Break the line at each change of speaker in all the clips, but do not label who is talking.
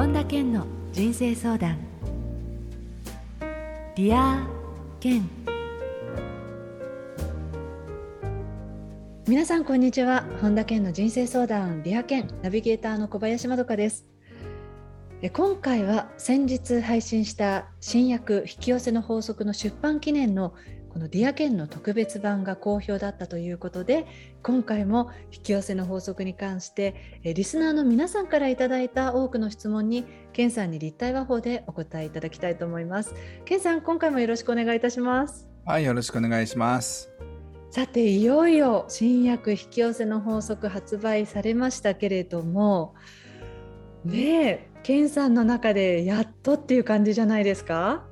本田健の人生相談。 Dear 健。皆さんこんにちは。本田健の人生相談。 Dear 健。ナビゲーターの小林まどかです。今回は先日配信した新訳引き寄せの法則の出版記念のこの Dear 健の特別版が好評だったということで今回も引き寄せの法則に関してリスナーの皆さんからいただいた多くの質問にケンさんに立体話法でお答えいただきたいと思います。ケンさん今回もよろしくお願いいたします。
はいよろしくお願いします。
さていよいよ新薬引き寄せの法則発売されましたけれどもねえケンさんの中でやっとっていう感じじゃないですか？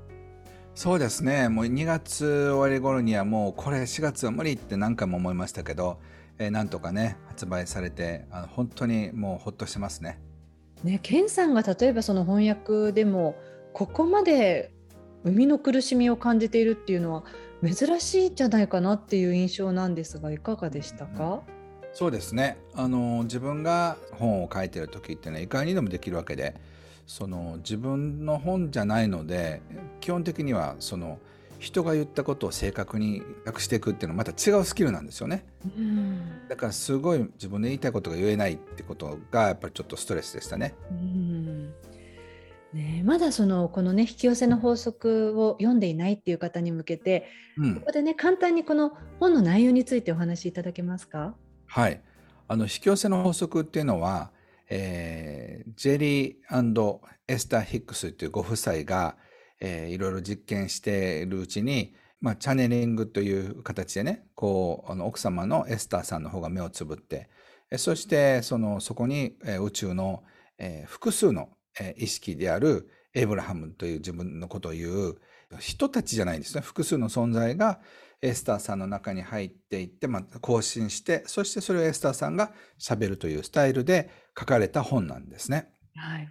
そうですね。もう2月終わり頃にはもうこれ4月は無理って何回も思いましたけど、えー、なんとかね発売されてあの本当にもうほっとしてますね。
ねケンさんが例えばその翻訳でもここまで生みの苦しみを感じているっていうのは珍しいんじゃないかなっていう印象なんですがいかがでしたか、
そうですね。あの自分が本を書いてる時ってねいかにでもできるわけでその自分の本じゃないので基本的にはその人が言ったことを正確に訳していくっていうのはまた違うスキルなんですよね。だからすごい自分で言いたいことが言えないってことがやっぱりちょっとストレスでしたね。
うん。ね、まだそのこのね引き寄せの法則を読んでいないっていう方に向けて、うん、ここでね簡単にこの本の内容についてお話しいただけますか？
はい。あの引き寄せの法則っていうのはえー、ジェリーエスター・ヒックスというご夫妻が、えー、いろいろ実験しているうちに、まあ、チャネリングという形でね、こう、あの奥様のエスターさんの方が目をつぶって、そしてそのそこに、えー、宇宙の、えー、複数の、えー、意識であるエイブラハムという自分のことを言う人たちじゃないんですね。複数の存在が、エスターさんの中に入っていって、まあ、更新して、そしてそれをエスターさんが喋るというスタイルで書かれた本なんですね。はい。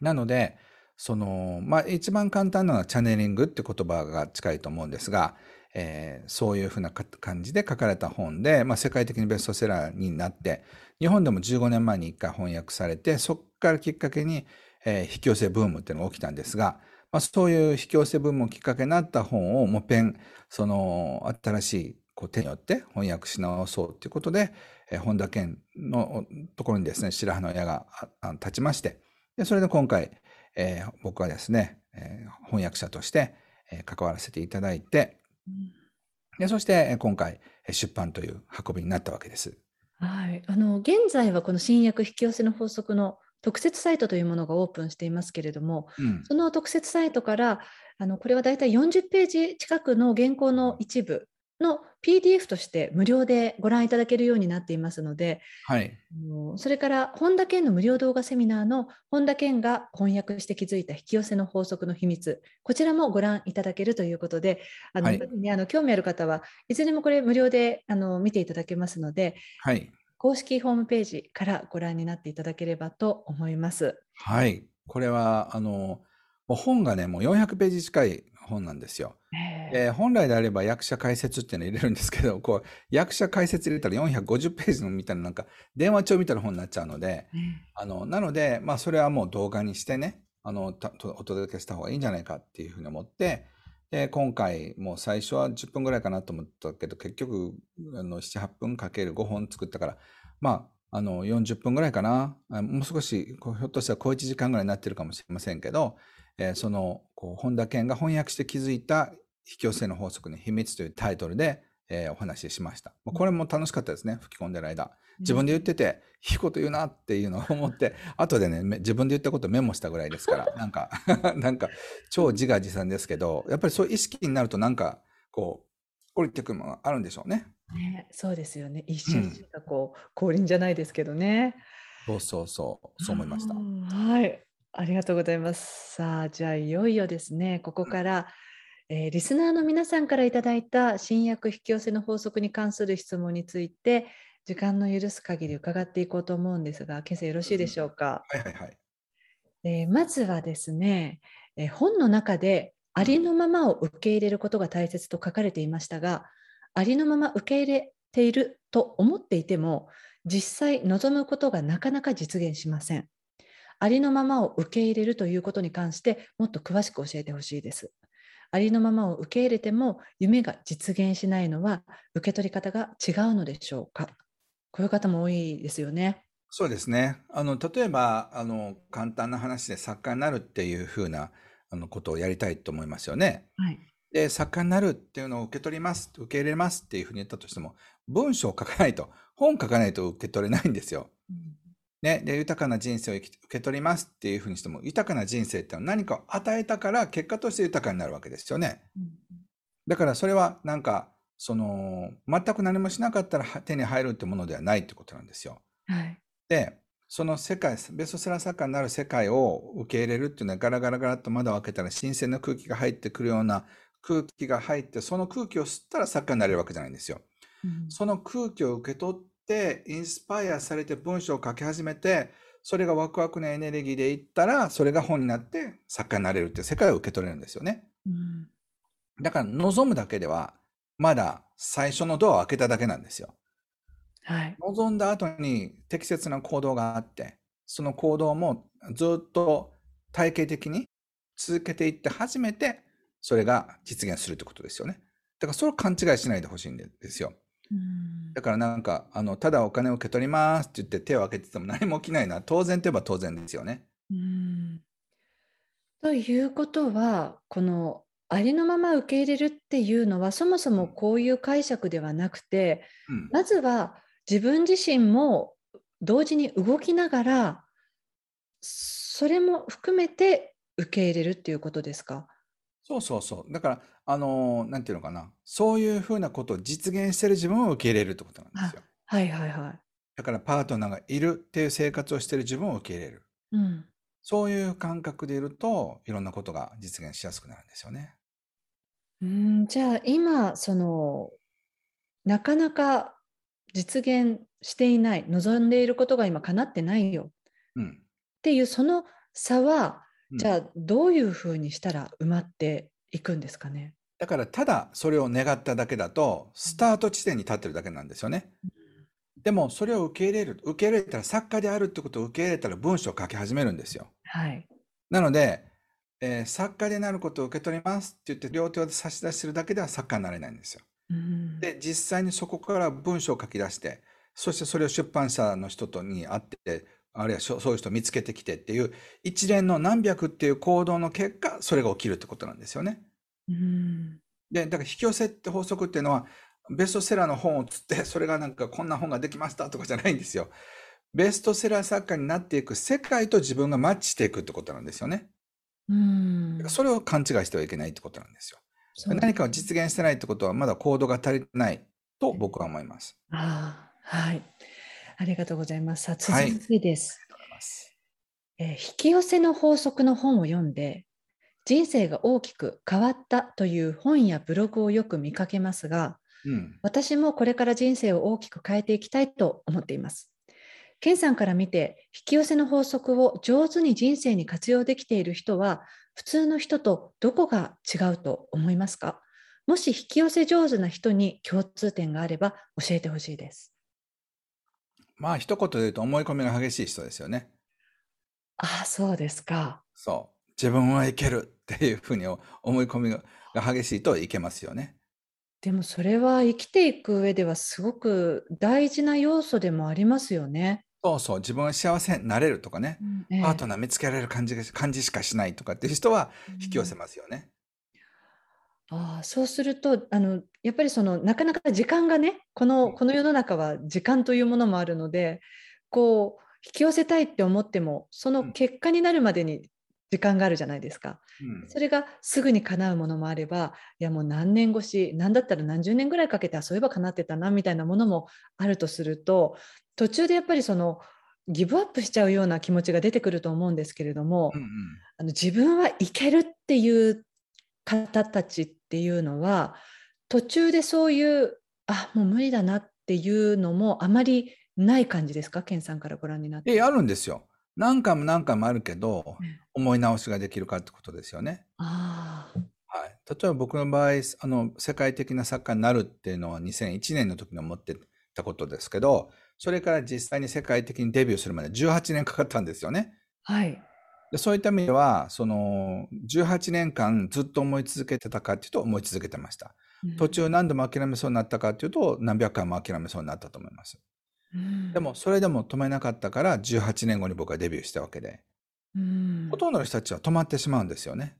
なので、その、まあ、一番簡単なのはチャネリングって言葉が近いと思うんですが、えー、そういうふうな感じで書かれた本で、まあ、世界的にベストセラーになって、日本でも15年前に一回翻訳されて、そこからきっかけに、えー、引き寄せブームっていうのが起きたんですが、まあ、そういう引き寄せ文もきっかけになった本をもっぺん、その新しいこう手によって翻訳し直そうということで、えー、本田健のところにですね、白羽の矢が立ちまして、でそれで今回、えー、僕はですね、えー、翻訳者として、えー、関わらせていただいて、でそして今回出版という運びになったわけです。
はい、あの現在はこの新訳引き寄せの法則の特設サイトというものがオープンしていますけれども、うん、その特設サイトからあのこれはだいたい40ページ近くの原稿の一部の PDF として無料でご覧いただけるようになっていますので、はい、それから本田健の無料動画セミナーの本田健が翻訳して気づいた引き寄せの法則の秘密こちらもご覧いただけるということであの、はい、ね、あの興味ある方はいずれもこれ無料であの見ていただけますので、はい、公式ホームページからご覧になっていただければと思います。
はい。これは、あの、本がね、もう400ページ近い本なんですよ。えー、本来であれば役者解説っていうのを入れるんですけど、こう、役者解説入れたら450ページのみたいななんか電話帳みたいな本になっちゃうので、あの、なので、まあそれはもう動画にしてね、あの、お届けした方がいいんじゃないかっていうふうに思って、で、今回、もう最初は10分ぐらいかなと思ったけど、結局、あの、7、8分かける5本作ったから、まあ、あの、40分ぐらいかな。もう少し、ひょっとしたら小1時間ぐらいになってるかもしれませんけど、えー、その、こう、本田健が翻訳して気づいた引き寄せの法則の秘密というタイトルで、えー、お話ししました。これも楽しかったですね、吹き込んでる間。自分で言ってて、いいこと言うなっていうのを思って、後でね、自分で言ったことメモしたぐらいですから、なんか なんか、超自画自賛ですけど、やっぱりそういう意識になるとなんか、こう、降りてくるものがあるんでしょうね。
ねそうですよね。一瞬しかこう、降臨じゃないですけどね。
そうそうそう、そう思いました。
はい。ありがとうございます。さあ、じゃあいよいよですね、ここから、えー、リスナーの皆さんからいただいた新薬引き寄せの法則に関する質問について、時間の許す限り伺っていこうと思うんですが、今朝よろしいでしょうか？はいはいはい。えー、まずはですね、えー、本の中でありのままを受け入れることが大切と書かれていましたが、ありのまま受け入れていると思っていても、実際望むことがなかなか実現しません。ありのままを受け入れるということに関してもっと詳しく教えてほしいです。ありのままを受け入れても夢が実現しないのは受け取り方が違うのでしょうか？こういう方も多いですよね。
そうですね。あの、例えば、あの、簡単な話で作家になるっていうふうなあのことをやりたいと思いますよね。
はい。
で、作家になるっていうのを受け取ります、受け入れますっていうふうに言ったとしても、文章を書かないと、本書かないと受け取れないんですよ。うん、ね。で、豊かな人生を受け取りますっていうふうにしても、豊かな人生ってのは何かを与えたから、結果として豊かになるわけですよね。うん、だからそれはなんか、その、全く何もしなかったら手に入るってものではないってことなんですよ。
はい。
で、その世界、ベストセラー作家になる世界を受け入れるっていうのはガラガラガラッと窓を開けたら新鮮な空気が入ってくるような空気が入って、その空気を吸ったら作家になれるわけじゃないんですよ。うん、その空気を受け取って、インスパイアされて文章を書き始めて、それがワクワクのエネルギーでいったら、それが本になって作家になれるっていう世界を受け取れるんですよね。うん、だから望むだけでは、まだ最初のドアを開けただけなんですよ。
はい、
望んだ後に適切な行動があって、その行動もずっと体系的に続けていって初めてそれが実現するってことですよね。だからそれを勘違いしないでほしいんですよ。だからなんか、あの、ただお金を受け取りますって言って手を挙げてても何も起きないのは当然といえば当然ですよね。
うんということは、このありのまま受け入れるっていうのはそもそもこういう解釈ではなくて、うん、まずは自分自身も同時に動きながらそれも含めて受け入れるっていうことですか？
そうそうそう。だから、あのー、なんていうのかな。そういうふうなことを実現してる自分を受け入れるってことなんですよ。
はいはいはい。
だからパートナーがいるっていう生活をしてる自分を受け入れる。
うん。
そういう感覚でいると、いろんなことが実現しやすくなるんですよね。
うん、じゃあ今、その、なかなか実現していない、望んでいることが今叶ってないよ。
うん。
っていうその差は、じゃあどういうふうにしたら埋まっていくんですかね。
だからただそれを願っただけだとスタート地点に立ってるだけなんですよね。でもそれを受け入れる受け入れたら作家であるってことを受け入れたら文章を書き始めるんですよ。
はい、
なので、えー、作家でなることを受け取りますって言って両手を差し出してるだけでは作家になれないんですよ。で実際にそこから文章を書き出してそしてそれを出版社の人とに会ってあるいはそういう人を見つけてきてっていう一連の何百っていう行動の結果、それが起きるってことなんですよね。
うん、
で、だから引き寄せって法則っていうのは、ベストセラーの本をつって、それがなんかこんな本ができましたとかじゃないんですよ。ベストセラー作家になっていく世界と自分がマッチしていくってことなんですよね。
うん
それを勘違いしてはいけないってことなんですよ。何かを実現してないってことはまだ行動が足りてないと僕は思います。
あはい。ありがとうございます。さあ、続いてです。はい、えー、引き寄せの法則の本を読んで、人生が大きく変わったという本やブログをよく見かけますが、うん、私もこれから人生を大きく変えていきたいと思っています。ケンさんから見て、引き寄せの法則を上手に人生に活用できている人は、普通の人とどこが違うと思いますか？もし引き寄せ上手な人に共通点があれば教えてほしいです。
まあ一言で言うと思い込みが激しい人ですよね。
ああ、そうですか。
そう。自分はいけるっていうふうに思い込みが激しいといけますよね。
でもそれは生きていく上ではすごく大事な要素でもありますよね。
そうそう。自分は幸せになれるとかね。うんえパートナー見つけられる感じ感じしかしないとかっていう人は引き寄せますよね。
ああ、そうすると、あの、やっぱりその、なかなか時間がね、このこの世の中は時間というものもあるので、こう、引き寄せたいって思っても、その結果になるまでに時間があるじゃないですか。うん。それがすぐに叶うものもあれば、いやもう何年越し、なんだったら何十年ぐらいかけて、あ、そういえば叶ってたなみたいなものもあるとすると、途中でやっぱりその、ギブアップしちゃうような気持ちが出てくると思うんですけれども、うんうん。あの、自分はいけるっていう方たちっていうのは途中でそういうあもう無理だなっていうのもあまりない感じですか？健さんからご覧になって。
えあるんですよ。何回も何回もあるけど、思い直しができるかってことですよね。
あ
はい、例えば僕の場合あの世界的な作家になるっていうのは2001年の時に思ってたことですけどそれから実際に世界的にデビューするまで18年かかったんですよね。
はい。
でそういった意味では、その18年間ずっと思い続けてたかっていうと思い続けてました。うん、途中何度も諦めそうになったかっていうと何百回も諦めそうになったと思います。うん、でもそれでも止めなかったから18年後に僕はデビューしたわけで、うん、ほとんどの人たちは止まってしまうんですよね。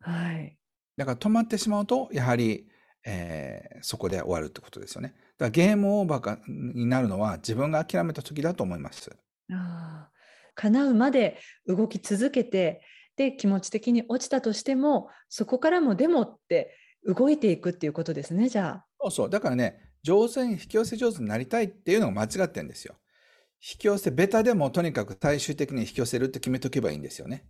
はい。
だから止まってしまうとやはり、えー、そこで終わるってことですよね。だからゲームオーバーになるのは自分が諦めた時だと思います。
あ叶うまで動き続けてで気持ち的に落ちたとしてもそこからもでもって動いていくっていうことですねじゃあ。
そうそうだからね上手に引き寄せ上手になりたいっていうのが間違ってるんですよ。引き寄せベタでもとにかく最終的に引き寄せるって決めとけばいいんですよね。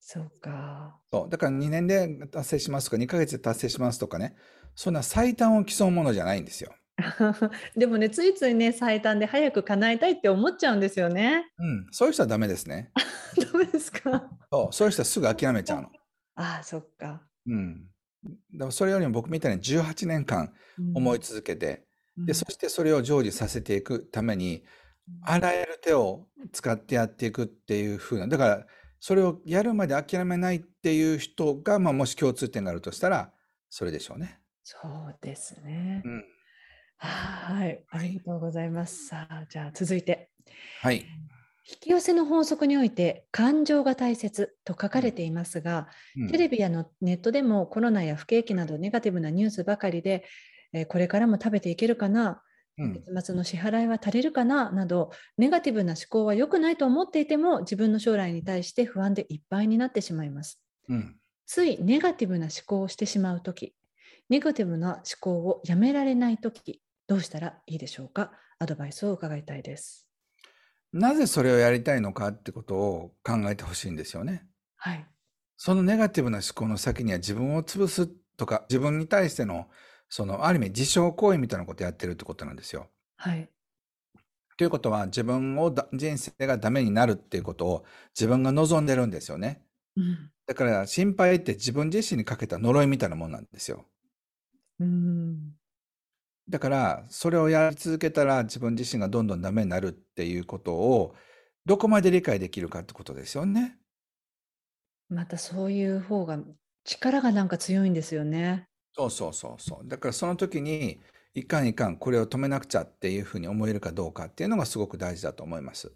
そうか。
そうだから2年で達成しますとか2ヶ月で達成しますとかねそんな最短を競うものじゃないんですよ。
でもね、ついついね、最短で早く叶えたいって思っちゃうんですよね。
うん、そういう人はダメですね。
ダメですか？
そう、そういう人はすぐ諦めちゃうの。
ああ、そっか。
うん。だからそれよりも僕みたいに18年間思い続けて、うん、で、そしてそれを成就させていくために、あらゆる手を使ってやっていくっていうふうな、だから、それをやるまで諦めないっていう人が、まあ、もし共通点があるとしたら、それでしょうね。
そうですね。
うん。
はい、ありがとうございます。さあ、じゃあ続いて。
はい。
引き寄せの法則において感情が大切と書かれていますが、うん、テレビやのネットでもコロナや不景気などネガティブなニュースばかりで、えー、これからも食べていけるかな、うん、月末の支払いは足りるかななどネガティブな思考は良くないと思っていても自分の将来に対して不安でいっぱいになってしまいます。
うん、
ついネガティブな思考をしてしまうとき、ネガティブな思考をやめられないとき、どうしたらいいでしょうか？アドバイスを伺いたいです。
なぜそれをやりたいのかってことを考えてほしいんですよね。
はい。
そのネガティブな思考の先には自分を潰すとか、自分に対しての、その、ある意味自傷行為みたいなことをやってるってことなんですよ。
はい。
ということは、自分を人生がダメになるっていうことを自分が望んでるんですよね。
うん、
だから、心配って自分自身にかけた呪いみたいなもんなんですよ。
うん。
だから、それをやり続けたら自分自身がどんどんダメになるっていうことを、どこまで理解できるかってことですよね。
またそういう方が力がなんか強いんですよね。
そうそうそうそう。だからその時に、いかんいかん、これを止めなくちゃっていうふうに思えるかどうかっていうのがすごく大事だと思います。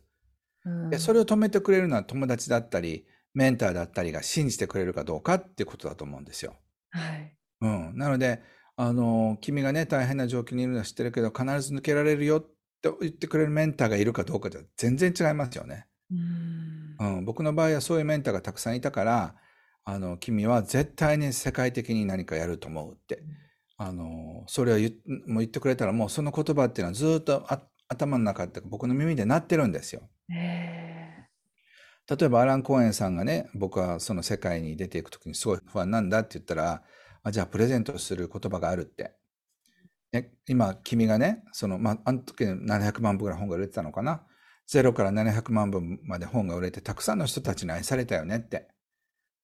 うん、でそれを止めてくれるのは友達だったり、メンターだったりが信じてくれるかどうかっていうことだと思うんですよ。
はい。
うん。なので、あの、君がね、大変な状況にいるのは知ってるけど、必ず抜けられるよって言ってくれるメンターがいるかどうかでは全然違いますよね。うん、僕の場合はそういうメンターがたくさんいたから、あの、君は絶対に世界的に何かやると思うって。あの、それを言もう言ってくれたら、もうその言葉っていうのはずっと頭の中って僕の耳で鳴ってるんですよ。例えばアラン・コーエンさんがね、僕はその世界に出ていくときにすごい不安なんだって言ったら、あじゃあプレゼントする言葉があるって。ね、今、君がね、その、まあ、あの時700万部ぐらい本が売れてたのかな。0から700万部まで本が売れて、たくさんの人たちに愛されたよねって。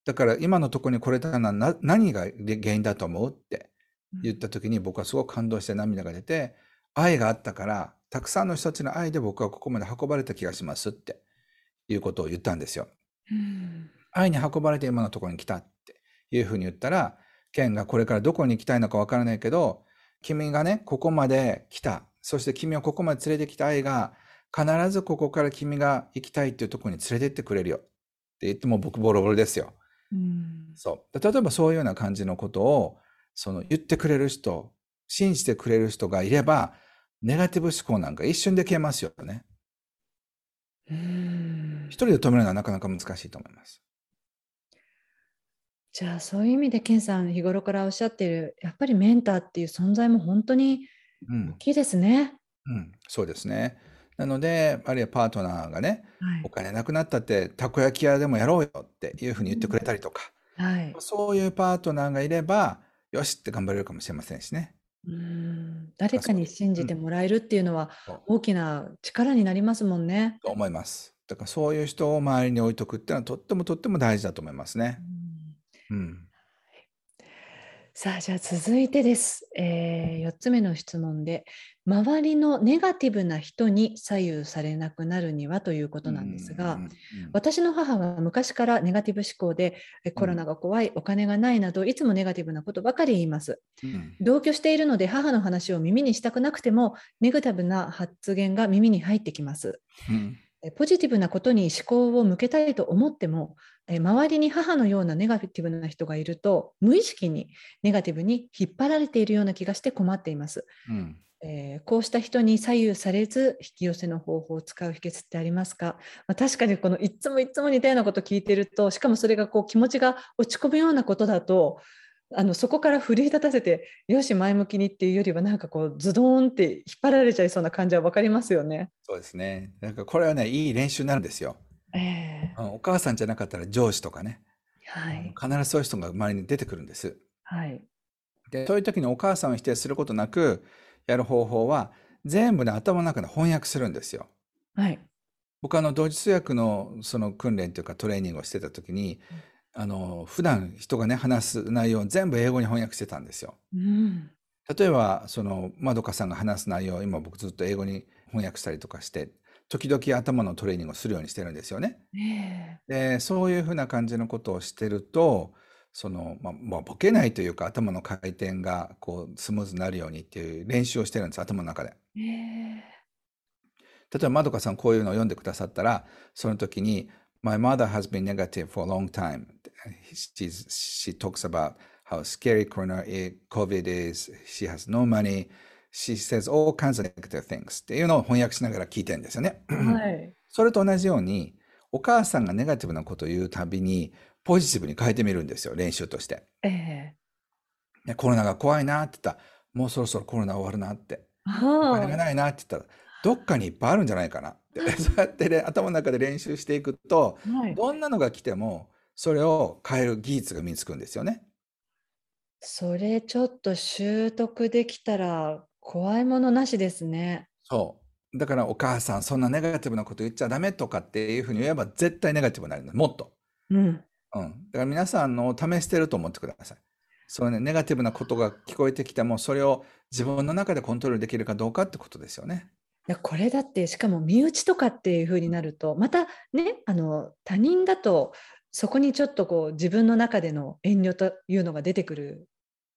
だから今のところに来れたのは何が原因だと思うって言った時に僕はすごく感動して涙が出て、愛があったから、たくさんの人たちの愛で僕はここまで運ばれた気がしますっていうことを言ったんですよ。愛に運ばれて今のところに来たっていうふうに言ったら、ケンがこれからどこに行きたいのかわからないけど、君がね、ここまで来た。そして君をここまで連れてきた愛が、必ずここから君が行きたいっていうところに連れてってくれるよ。って言っても僕ボロボロですよ。
うん、
そう。例えばそういうような感じのことを、その言ってくれる人、信じてくれる人がいれば、ネガティブ思考なんか一瞬で消えますよね。一人で止めるのはなかなか難しいと思います。
じゃあそういう意味で健さん日頃からおっしゃっているやっぱりメンターっていう存在も本当に大きいですね。
うん、うん、そうですね。なので、あるいはパートナーがね、はい、お金なくなったって、たこ焼き屋でもやろうよっていうふうに言ってくれたりとか、
うんはい、
そういうパートナーがいれば、よしって頑張れるかもしれませんしね。
うん誰かに信じてもらえるっていうのは大きな力になりますもんね。
と思います。だからそういう人を周りに置いとくっていうのはとってもとっても大事だと思いますね。うんうん、
さあじゃあ続いてです、えー、4つ目の質問で周りのネガティブな人に左右されなくなるにはということなんですが、私の母は昔からネガティブ思考で、コロナが怖い、お金がないなど、いつもネガティブなことばかり言います。うん、同居しているので、母の話を耳にしたくなくても、ネガティブな発言が耳に入ってきます。うんポジティブなことに思考を向けたいと思っても、周りに母のようなネガティブな人がいると、無意識にネガティブに引っ張られているような気がして困っています。うん、えー、こうした人に左右されず引き寄せの方法を使う秘訣ってありますか、まあ、確かにこのいつもいつも似たようなこと聞いてるとしかもそれがこう気持ちが落ち込むようなことだとあのそこから奮い立たせてよし前向きにっていうよりはなんかこうズドーンって引っ張られちゃいそうな感じは分かりますよね。
そうですね。なんかこれはねいい練習になるんですよ。えー、お母さんじゃなかったら上司とかね、はい、必ずそういう人が周りに出てくるんです。はい、でそういう時にお母さんを否定することなくやる方法は、全部ね、頭の中で翻訳するんですよ。はい。僕あの、同時通訳のその訓練というかトレーニングをしてた時に、うん、あの、普段人がね、話す内容を全部英語に翻訳してたんですよ。うん、例えば、その、まどかさんが話す内容を今僕ずっと英語に翻訳したりとかして、時々頭のトレーニングをするようにしてるんですよね。で、そういうふうな感じのことをしてると、その、まあ、まあ、ボケないというか、頭の回転がこうスムーズになるようにっていう練習をしてるんです、頭の中で。例えば、まどかさんこういうのを読んでくださったら、その時に、My mother has been negative for a long time. She's, she talks about how scary corona, COVID is. She has no money. She says all kinds of negative things. っていうのを翻訳しながら聞いてるんですよね。はい。それと同じように、お母さんがネガティブなことを言うたびに、ポジティブに変えてみるんですよ、練習として。えー、コロナが怖いなって言ったら、もうそろそろコロナ終わるなって。お金がないなって言ったら、どっかにいっぱいあるんじゃないかなって。そうやって、ね、頭の中で練習していくと、はい、どんなのが来ても、それを変える技術が身につくんですよね。
それちょっと習得できたら怖いものなしですね。
そう。だからお母さん、そんなネガティブなこと言っちゃダメとかっていうふうに言えば絶対ネガティブになるもっと。うん。うん。だから皆さんの試してると思ってください。そうね、ネガティブなことが聞こえてきても、それを自分の中でコントロールできるかどうかってことですよね。
いやこれだってしかも身内とかっていうふうになるとまたねあの他人だとそこにちょっとこう自分の中での遠慮というのが出てくる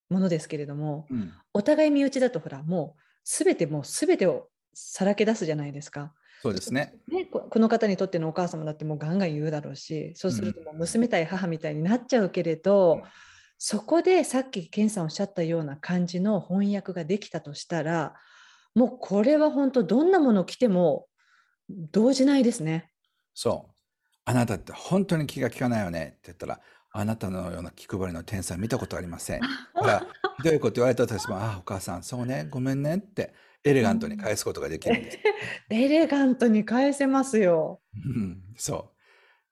ものですけれども、うん、お互い身内だとほらもう全てもう全てをさらけ出すじゃないですか。
そうですね。
ねこの方にとってのお母様だってもうガンガン言うだろうしそうするともう娘対母みたいになっちゃうけれど、うん、そこでさっき健さんおっしゃったような感じの翻訳ができたとしたらもうこれは本当どんなもの来ても動じないですね。
そうあなたって本当に気が利かないよねって言ったらあなたのような気配りの天才見たことありません。だからどういうこと言われたとしても、ああ、お母さん、そうね、ごめんねってエレガントに返すことができるんです。
エレガントに返せますよ。
うん、そう。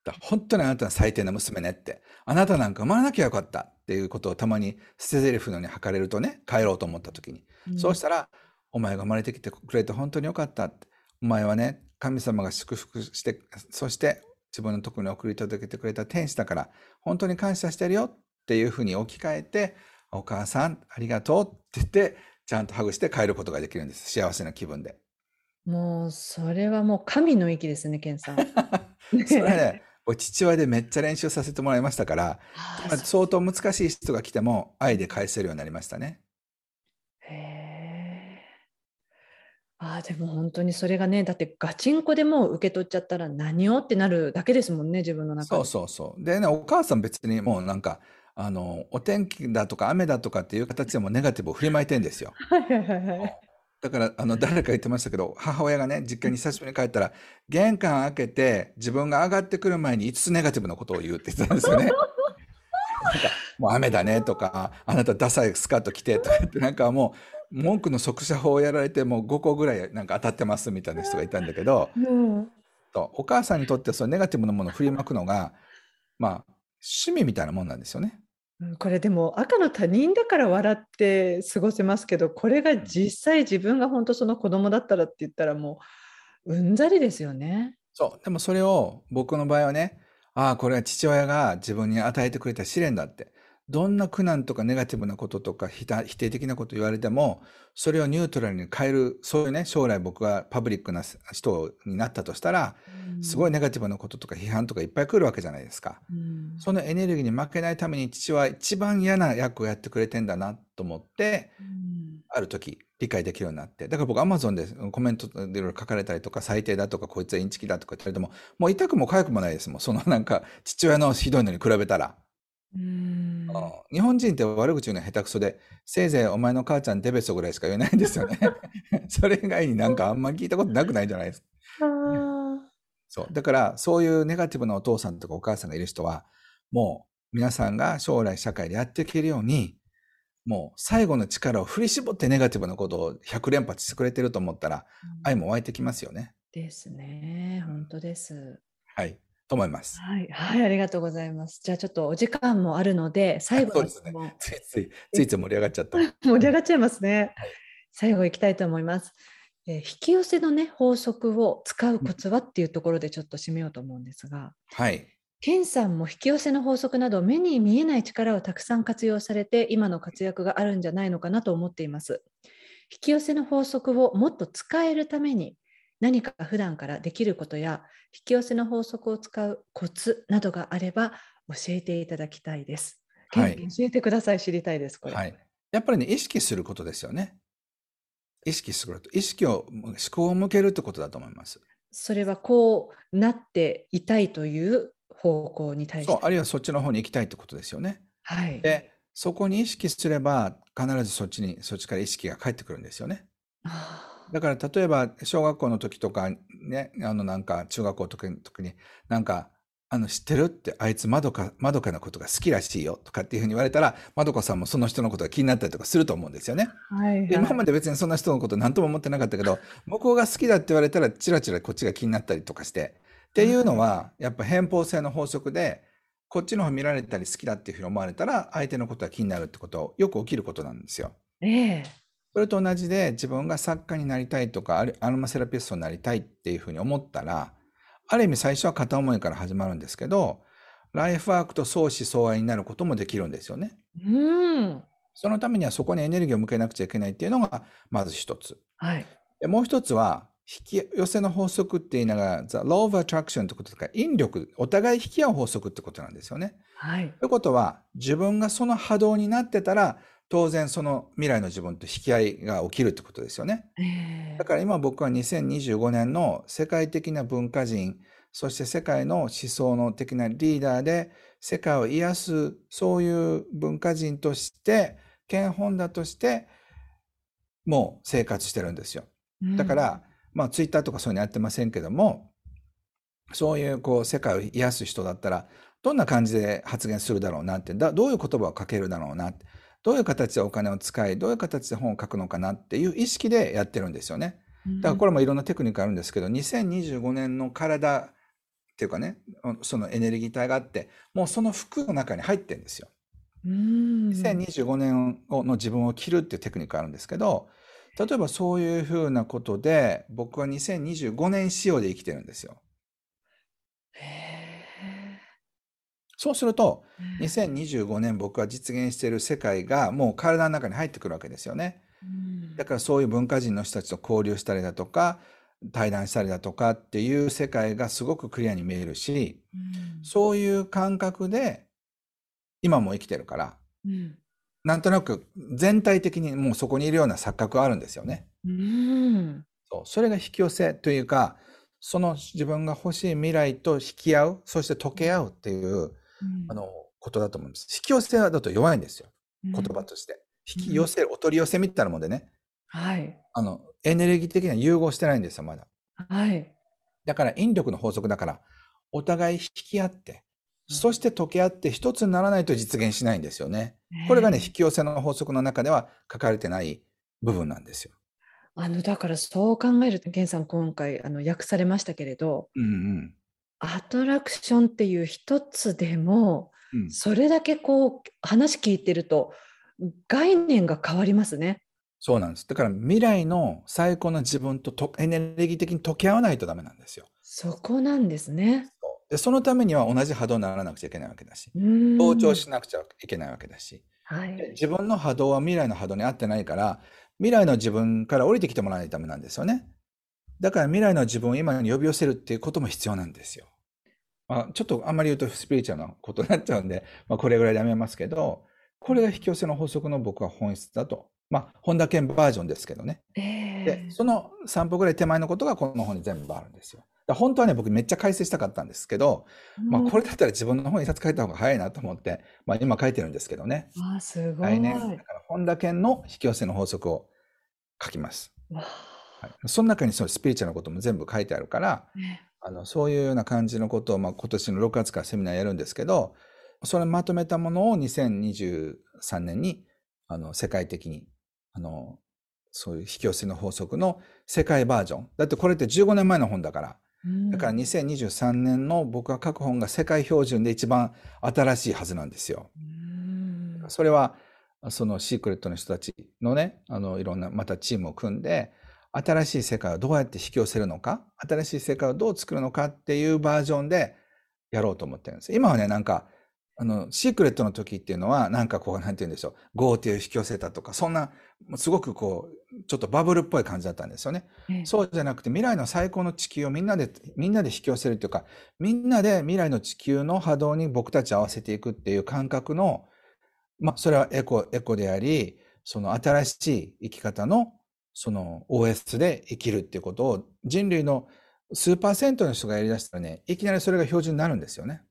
だ本当にあなたは最低な娘ねって、あなたなんか生まれなきゃよかったっていうことをたまに捨て台詞のように測れるとね、帰ろうと思った時に。うん、そうしたら、お前が生まれてきてくれて本当によかったって。お前はね、神様が祝福して、そして自分のところに送り届けてくれた天使だから、本当に感謝してるよっていうふうに置き換えて、お母さん、ありがとうって言って、ちゃんとハグして帰ることができるんです。幸せな気分で。
もう、それはもう神の域ですね、ケンさん。
それはね、父親でめっちゃ練習させてもらいましたから、相当難しい人が来ても愛で返せるようになりましたね。へ
え。ああ、でも本当にそれがね、だってガチンコでもう受け取っちゃったら何をってなるだけですもんね、自分の中
で。そうそうそう。でね、お母さん別にもうなんか、あの、お天気だとか雨だとかっていう形でもネガティブを振りまいてんですよ。だから、あの、誰か言ってましたけど、母親がね、実家に久しぶりに帰ったら、玄関開けて、自分が上がってくる前に5つネガティブなことを言うって言ってたんですよね。なんか、もう雨だねとか、あなたダサいスカート着てとか言って、なんかもう、文句の速射法をやられて、もう5個ぐらいなんか当たってますみたいな人がいたんだけど、うん、お母さんにとってそのネガティブなものを振りまくのが、まあ、趣味みたいなもんなんですよね。
これでも赤の他人だから笑って過ごせますけどこれが実際自分が本当その子供だったらって言ったらもううんざりですよね。
そうでもそれを僕の場合はねああこれは父親が自分に与えてくれた試練だってどんな苦難とかネガティブなこととか否定的なこと言われても、それをニュートラルに変える、そういうね、将来僕がパブリックな人になったとしたら、すごいネガティブなこととか批判とかいっぱい来るわけじゃないですか。そのエネルギーに負けないために父は一番嫌な役をやってくれてんだなと思って、ある時理解できるようになって。だから僕アマゾンでコメントでいろいろ書かれたりとか、最低だとか、こいつはインチキだとか言ったりでも、もう痛くも痒くもないですもん。そのなんか父親のひどいのに比べたら。うん日本人って悪口言うのは下手くそで、せいぜいお前の母ちゃんデベソぐらいしか言えないんですよね。それ以外になんかあんま聞いたことなくないじゃないですか。そう。だから、そういうネガティブなお父さんとかお母さんがいる人は、もう皆さんが将来社会でやっていけるように、もう最後の力を振り絞ってネガティブなことを100連発してくれてると思ったら、愛も湧いてきますよね。
ですね。本当です。
はい。と思います。
はい、はい、ありがとうございます。じゃあちょっとお時間もあるので、最後
の質問、ね、ついついついつい盛り上がっちゃった。
盛り上がっちゃいますね。はい、最後いきたいと思います。えー、引き寄せのね法則を使うコツはっていうところでちょっと締めようと思うんですが、
はい。
ケンさんも引き寄せの法則など目に見えない力をたくさん活用されて今の活躍があるんじゃないのかなと思っています。引き寄せの法則をもっと使えるために何か普段からできることや引き寄せの法則を使うコツなどがあれば教えていただきたいです。はい、教えてください、知りたいです、これ。
はい。やっぱりね、意識することですよね。意識すること。意識を、思考を向けるってことだと思います。
それはこうなっていたいという方向に対して。
そう、あるいはそっちの方に行きたいってことですよね。
はい。
で、そこに意識すれば、必ずそっちに、そっちから意識が返ってくるんですよね。あだから例えば小学校の時とかね、あのなんか中学校の時になんかあの知ってるってあいつまどか、まどかなことが好きらしいよとかっていうふうに言われたら、まどかさんもその人のことが気になったりとかすると思うんですよね。
はい、はい、
今まで別にそんな人のこと何とも思ってなかったけど、向こうが好きだって言われたらチラチラこっちが気になったりとかして。っていうのは、やっぱ偏方性の法則で、こっちの方見られたり好きだっていうふうに思われたら、相手のことが気になるってことよく起きることなんですよ。
ええー
それと同じで自分が作家になりたいとか、アロマセラピストになりたいっていうふうに思ったら、ある意味最初は片思いから始まるんですけど、ライフワークと相思相愛になることもできるんですよね。
うん。
そのためにはそこにエネルギーを向けなくちゃいけないっていうのがまず一つ。
はい。
でもう一つは、引き寄せの法則って言いながら、The Law of Attraction ってこととか、引力、お互い引き合う法則ってことなんですよね。
はい。
ということは、自分がその波動になってたら、当然その未来の自分と引き合いが起きるってことですよね。
え
ー、だから今僕は2025年の世界的な文化人、そして世界の思想の的なリーダーで、世界を癒す、そういう文化人として、憲本だとして、もう生活してるんですよ。だから、まあツイッターとかそういうのやってませんけども、そういうこう世界を癒す人だったら、どんな感じで発言するだろうなって、どういう言葉をかけるだろうなって。どういう形でお金を使い、どういう形で本を書くのかなっていう意識でやってるんですよね。だからこれもいろんなテクニックあるんですけど、2025年の体っていうかね、そのエネルギー体があって、もうその服の中に入ってるんですよ。2025年の自分を着るっていうテクニックあるんですけど、例えばそういうふうなことで、僕は2025年仕様で生きてるんですよ。そうすると、2025年僕が実現している世界がもう体の中に入ってくるわけですよね。だからそういう文化人の人たちと交流したりだとか、対談したりだとかっていう世界がすごくクリアに見えるし、そういう感覚で今も生きてるから、なんとなく全体的にもうそこにいるような錯覚があるんですよね。そう。それが引き寄せというか、その自分が欲しい未来と引き合う、そして溶け合うっていう、あの、ことだと思うんです。引き寄せだと弱いんですよ。言葉として。引き寄せる、お取り寄せみたいなもんでね。
はい。
あの、エネルギー的には融合してないんですよ、まだ。
はい。
だから、引力の法則だから、お互い引き合って、そして溶け合って一つにならないと実現しないんですよね。これがね、引き寄せの法則の中では書かれてない部分なんですよ。
あの、だからそう考えると、源さん今回あの訳されましたけれど、
うんうん。
アトラクションっていう一つでも、うん、それだけこう話聞いてると概念が変わりますね。
そうなんです。だから未来の最高の自分ととエネルギー的に溶け合わないとダメなんですよ。
そこなんですね。
で、そのためには同じ波動にならなくちゃいけないわけだし、同調しなくちゃいけないわけだし、はい、自分の波動は未来の波動に合ってないから、未来の自分から降りてきてもらわないためなんですよね。だから未来の自分を今に呼び寄せるっていうことも必要なんですよ。まあ、ちょっとあんまり言うとスピリチュアルなことになっちゃうんで、まあ、これぐらいでやめますけど、これが引き寄せの法則の僕は本質だと。まあ、本田健バージョンですけどね。えー、で、その3歩ぐらい手前のことがこの本に全部あるんですよ。本当はね、僕めっちゃ解説したかったんですけど、うん、まあ、これだったら自分の本一冊書いた方が早いなと思って、まあ、今書いてるんですけどね。
あ、すごい。来年、
だから本田健の引き寄せの法則を書きます。はい、その中にそのスピリチュアルなことも全部書いてあるから、ね、あのそういうような感じのことを、まあ、今年の6月からセミナーやるんですけど、それまとめたものを2023年にあの世界的にあのそういう引き寄せの法則の世界バージョン。だってこれって15年前の本だから。だから2023年の僕が書く本が世界標準で一番新しいはずなんですよ。それはそのシークレットの人たちのね、あのいろんなまたチームを組んで、新しい世界をどうやって引き寄せるのか、新しい世界をどう作るのかっていうバージョンでやろうと思ってるんです。今はね、なんか、あの、シークレットの時っていうのは、なんかこう、なんて言うんでしょう、ゴーっていう引き寄せたとか、そんな、すごくこう、ちょっとバブルっぽい感じだったんですよね。うん、そうじゃなくて、未来の最高の地球をみんなで、みんなで引き寄せるというか、みんなで未来の地球の波動に僕たち合わせていくっていう感覚の、まあ、それはエコ、エコであり、その新しい生き方のその OS で生きるっていうことを人類の数パーセントの人がやりだしたらね、いきなりそれが標準になるんですよね。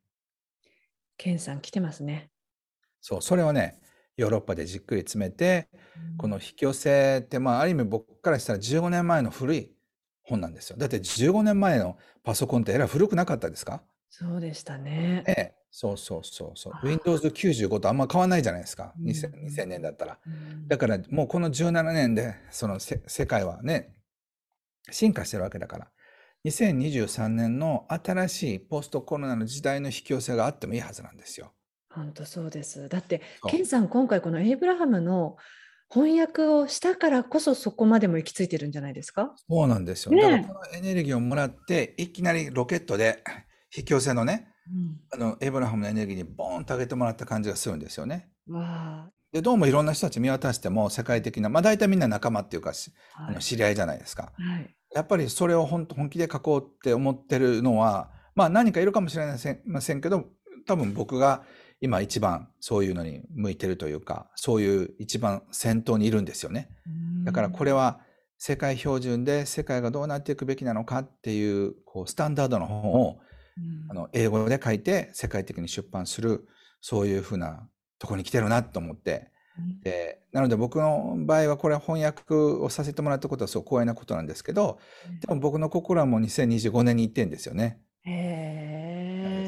ケンさん来てますね。
そう、それをね、ヨーロッパでじっくり詰めて、うん、この引き寄せって、まあ、ある意味僕からしたら15年前の古い本なんですよ。だって15年前のパソコンってえらい古くなかったですか？
そうでしたね。
ええ、そうそうそうそう。Windows 95とあんま変わんないじゃないですか。2000, 2000年だったら。だからもうこの17年で、その世界はね、進化してるわけだから。2023年の新しいポストコロナの時代の引き寄せがあってもいいはずなんですよ。
本当そうです。だって、ケンさん、今回このエイブラハムの翻訳をしたからこそそこまでも行き着いてるんじゃないですか？
そうなんですよ。ね、だからこのエネルギーをもらって、いきなりロケットで引き寄せのね、あのエイブラハムのエネルギーにボーンと上げてもらった感じがするんですよね。でどうもいろんな人たち見渡しても世界的な、まあ、大体みんな仲間っていうか、はい、あの知り合いじゃないですか。はい、やっぱりそれを本本気で書こうって思ってるのは、まあ、何かいるかもしれませんけど多分僕が今一番そういうのに向いてるというかそういう一番先頭にいるんですよね。だからこれは世界標準で世界がどうなっていくべきなのかっていうこうスタンダードの本をあの英語で書いて世界的に出版するそういうふうなとこに来てるなと思って、でなので僕の場合はこれ翻訳をさせてもらったことはすごく光栄なことなんですけど、でも僕の心はもう2025年に行ってんですよね。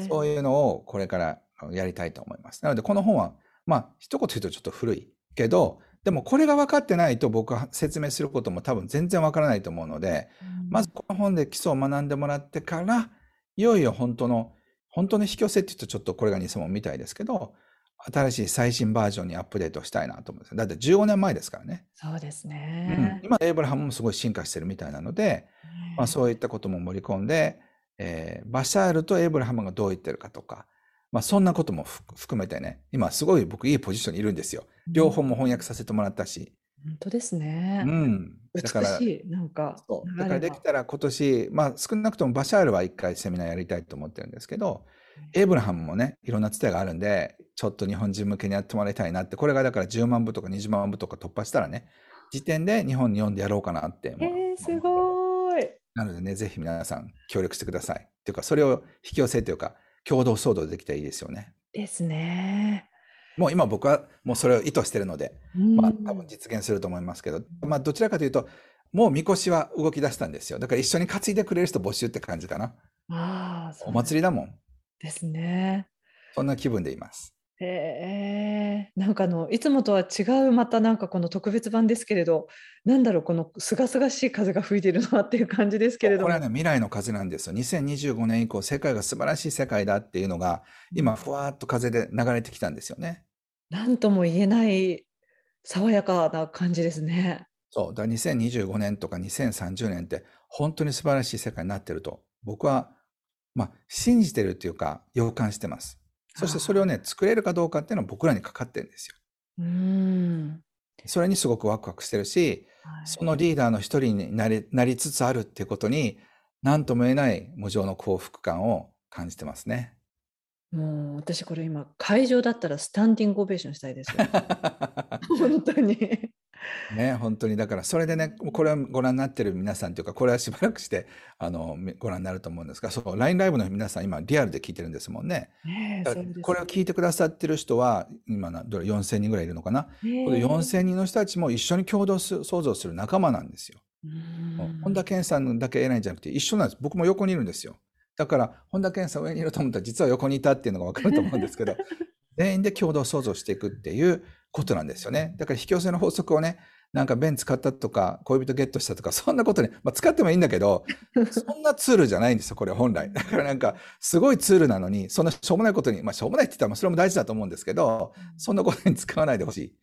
そういうのをこれからやりたいと思います。なのでこの本はまあ一言言うとちょっと古いけどでもこれが分かってないと僕は説明することも多分全然分からないと思うので、まずこの本で基礎を学んでもらってからいよいよ本当の、本当の引き寄せって言うとちょっとこれが偽物みたいですけど、新しい最新バージョンにアップデートしたいなと思うんですだって15年前ですからね。
そうですね。
うん、今、エイブラハムもすごい進化してるみたいなので、まあ、そういったことも盛り込んで、えー、バシャールとエイブラハムがどう言ってるかとか、まあ、そんなことも含めてね、今すごい僕いいポジションにいるんですよ。両方も翻訳させてもらったし。
本当ですね。
うん。
だから、なんか。
だからできたら今年、まあ少なくともバシャールは一回セミナーやりたいと思ってるんですけど、エイブラハムもね、いろんな伝えがあるんで、ちょっと日本人向けにやってもらいたいなって、これがだから10万部とか20万部とか突破したらね、時点で日本に読んでやろうかなって。
えー、すごい。
なのでね、ぜひ皆さん協力してください。っていうか、それを引き寄せというか、共同騒動できたらいいですよね。
ですね。
もう今僕はもうそれを意図してるので、まあ多分実現すると思いますけど、まあどちらかというと、もうみこしは動き出したんですよ。だから一緒に担いでくれる人募集って感じかな。ああ、お祭りだもん。
ですね。
そんな気分でいます。
へえ、なんかあのいつもとは違うまたなんかこの特別版ですけれど、なんだろうこの清々しい風が吹いてるなっていう感じですけれど
これはね未来の風なんですよ。2025年以降世界が素晴らしい世界だっていうのが今ふわっと風で流れてきたんですよね。
なんとも言えない爽やかな感じですね。
そう。だから2025年とか2030年って本当に素晴らしい世界になってると僕はまあ、信じてるっていうか、予感してます。そしてそれをね、作れるかどうかっていうのは僕らにかかってるんですよ。うんそれにすごくワクワクしてるし、はい、そのリーダーの一人になりなりつつあるっていうことに、何とも言えない無常の幸福感を感じてますね。
もう私これ今会場だったらスタンディングオベーションしたいですよ。本当に。
ね、本当にだからそれでね、これをご覧になってる皆さんというか、これはしばらくしてあのご覧になると思うんですが、そう、LINE ライブの皆さん、今、リアルで聞いてるんですもんね。ねこれを聞いてくださってる人は、今、どれ4000人ぐらいいるのかな。この4000人の人たちも一緒に共同創造する仲間なんですよ。本田健さんだけ偉いんじゃなくて、一緒なんです。僕も横にいるんですよ。だから、本田健さん上にいると思ったら、実は横にいたっていうのが分かると思うんですけど、全員で共同創造していくっていうことなんですよね。だから引き寄せの法則をね、なんか弁使ったとか、恋人ゲットしたとか、そんなことに、まあ、使ってもいいんだけど、そんなツールじゃないんですよ、これ本来。だからなんか、すごいツールなのに、そんなしょうもないことに、まあ、しょうもないって言ったら、それも大事だと思うんですけど、そんなことに使わないでほしい。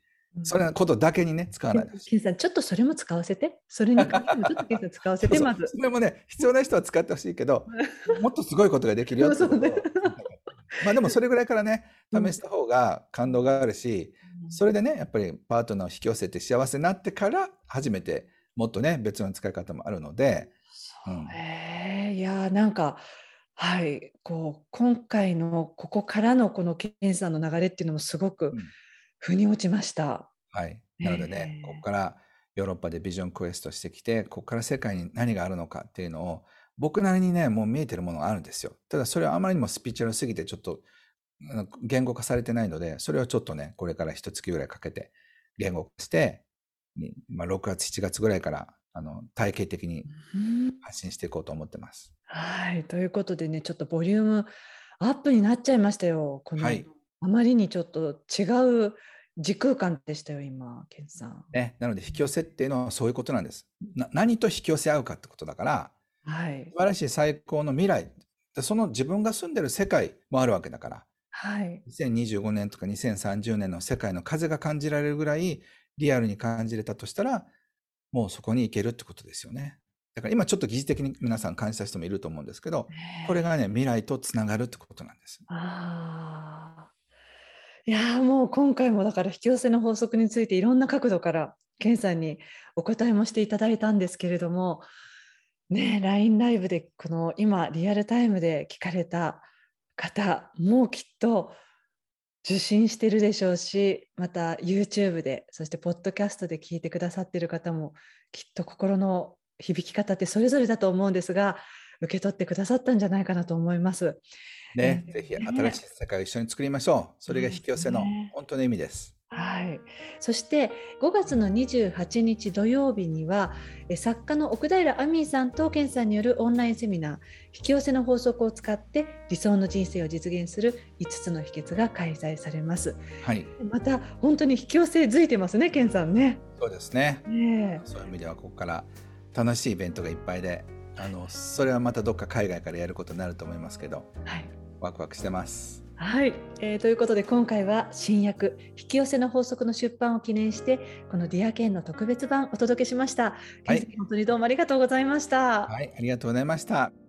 それのことだけにね、使わない。
ケンさん、ちょっとそれも使わせて。それにちょっとケンさん使わせて、まず。
それもね、必要な人は使ってほしいけど、もっとすごいことができるよってことを。まあでもそれぐらいからね、試した方が感動があるし、それでね、やっぱりパートナーを引き寄せて幸せになってから初めてもっとね、別の使い方もあるので。
うん、えいやなんか、はい、こう今回のここからのこの検査の流れっていうのもすごく腑に落ちました。
うん、はい。なのでね、ここからヨーロッパでビジョンクエストしてきて、ここから世界に何があるのかっていうのを、僕なりにね、もう見えてるものがあるんですよ。ただそれはあまりにもスピーチュアルすぎてちょっと言語化されてないので、それをちょっとね、これから一月ぐらいかけて言語化して、まあ、6月、7月ぐらいからあの体系的に発信していこうと思ってます。
はい。ということでね、ちょっとボリュームアップになっちゃいましたよ。この、はい、あまりにちょっと違う時空間でしたよ、今、ケンさん。
ね、なので、引き寄せっていうのはそういうことなんです。な何と引き寄せ合うかってことだから、はい、素晴らしい最高の未来、その自分が住んでる世界もあるわけだから、はい、2025年とか2030年の世界の風が感じられるぐらいリアルに感じれたとしたら、もうそこに行けるってことですよね。だから今ちょっと疑似的に皆さん感じた人もいると思うんですけど、これがね、未来とつながるってことなんです。あ
いやもう今回もだから引き寄せの法則についていろんな角度からケンさんにお答えもしていただいたんですけれども、ね、LINE ライブでこの今リアルタイムで聞かれた方もうきっと受信してるでしょうしまた YouTube でそしてポッドキャストで聞いてくださってる方もきっと心の響き方ってそれぞれだと思うんですが受け取ってくださったんじゃないかなと思います。
ね、ぜひ新しい世界を一緒に作りましょう。それが引き寄せの本当の意味です。
はい、そして5月の28日土曜日には作家の奥平亜美さんと健さんによるオンラインセミナー「引き寄せの法則を使って理想の人生を実現する5つの秘訣」が開催されます。はい、また本当に引き寄せづいてますね健さんね。
そうですねねそういう意味ではここから楽しいイベントがいっぱいであのそれはまたどっか海外からやることになると思いますけど、はい、ワクワクしてます。
はい、えー、ということで今回は新薬引き寄せの法則の出版を記念してこのディアケンの特別版お届けしました。はい、本当にどうもありがとうございました。
はい、ありがとうございました。